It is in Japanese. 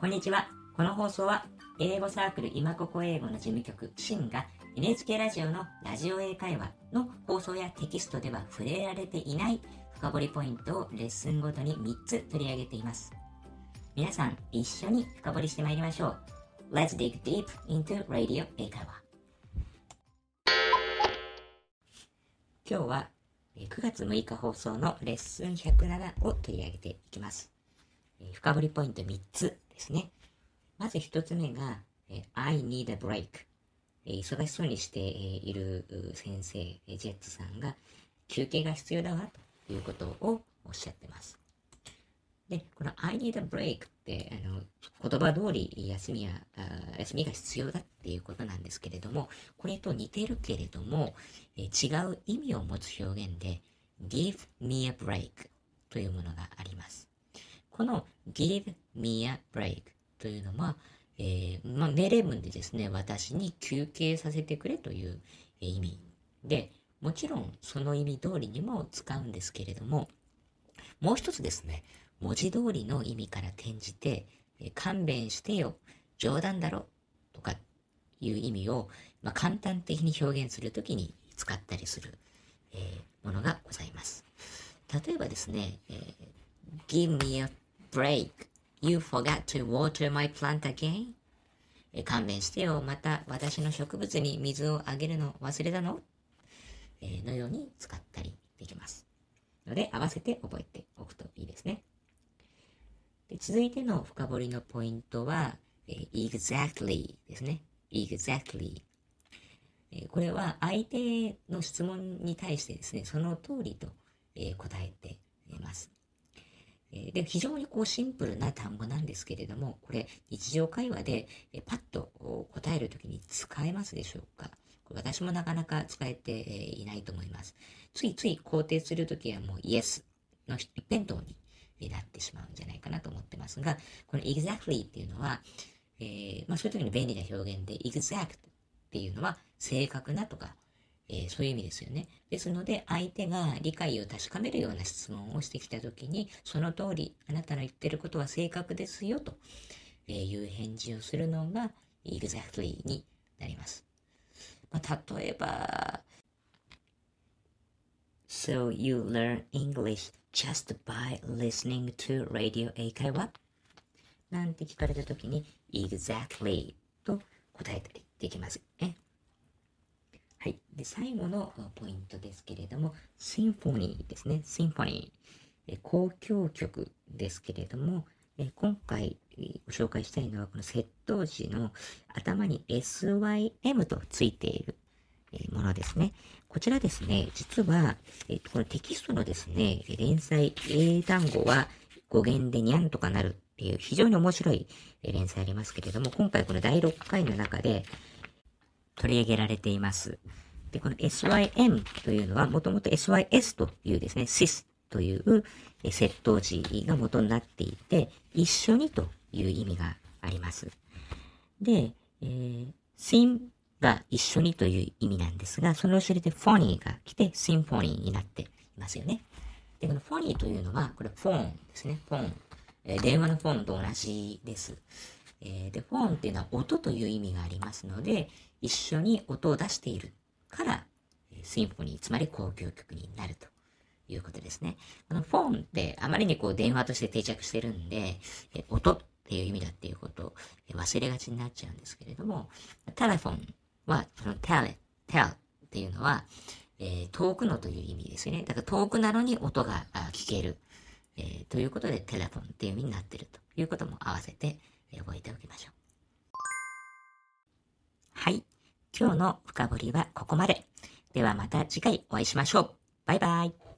こんにちは。この放送は、英語サークル今ここ英語の事務局、シンが NHK ラジオのラジオ英会話の放送やテキストでは触れられていない深掘りポイントをレッスンごとに3つ取り上げています。皆さん、一緒に深掘りしてまいりましょう。Let's dig deep into radio 英会話。今日は9月6日放送のレッスン107を取り上げていきます。深掘りポイント3つですね。まず1つ目が、I need a break。忙しそうにしている先生、ジェッツさんが休憩が必要だわということをおっしゃってます。で、この I need a break って、あの、言葉通り休みや、休みが必要だっていうことなんですけれども、これと似てるけれども、え違う意味を持つ表現で、give me a break というものがあります。この give me a break というのは、えー、まあ、命令文でですね、私に休憩させてくれという、意味で、もちろんその意味通りにも使うんですけれども、もう一つですね、文字通りの意味から転じて、え勘弁してよ、冗談だろ、とかいう意味を、まあ、簡単的に表現するときに使ったりする、えー、ものがございます。例えばですね、えー、give me a break. You forgot to water my plant again? え勘弁してよ。また私の植物に水をあげるの忘れたの、えー、のように使ったりできます。ので、合わせて覚えておくといいですね。で続いての深掘りのポイントは、えー、exactly ですね。exactly。えー、これは相手の質問に対してですね、その通りと、え、答えています。で、非常にこうシンプルな単語なんですけれども、これ日常会話でパッと答えるときに使えますでしょうか？私もなかなか使えていないと思います。ついつい肯定するときはもう Yes の一辺倒になってしまうんじゃないかなと思ってますが、この exactly っていうのは、えー、まあそういう時に便利な表現で exact っていうのは正確なとか、そういう意味ですよね。ですので、相手が理解を確かめるような質問をしてきた時に、その通り、あなたの言ってることは正確ですよ、という返事をするのが exactly になります。まあ、例えば、So you learn English just by listening to radio 英会話なんて聞かれたときに exactly と答えたりできますね。はい。で、最後のポイントですけれども、シンフォニーですね。シンフォニー。交響曲ですけれども、今回ご紹介したいのは、この窃盗時の頭に SYM とついているものですね。こちらですね、実は、えっと、このテキストのですね、連載英単語は語源でにゃんとかなるっていう非常に面白い連載ありますけれども、今回この第6回の中で取り上げられています。で、この SYM というのはもともと SYS というですね、SIS という窃盗時が元になっていて、一緒にという意味があります。で、えー、SIM が一緒にという意味なんですが、その後ろでフォニーが来てシンフォニーになっていますよね。で、このフォニーというのは、これフォンですね。フォン。え、電話のフォンと同じです。えー、で、フォーンっていうのは音という意味がありますので、一緒に音を出しているから、シンフォニー、つまり交響曲になるということですね。このフォーンってあまりにこう電話として定着してるんで、え音っていう意味だっていうことを忘れがちになっちゃうんですけれども、テレフォンは、その tell, っていうのは、えー、遠くのという意味ですよね。だから遠くなのに音が聞ける。えー、ということでテレフォンっていう意味になっているということも合わせて覚えておきましょう。はい。今日の深掘りはここまで。ではまた次回お会いしましょう。バイバイ。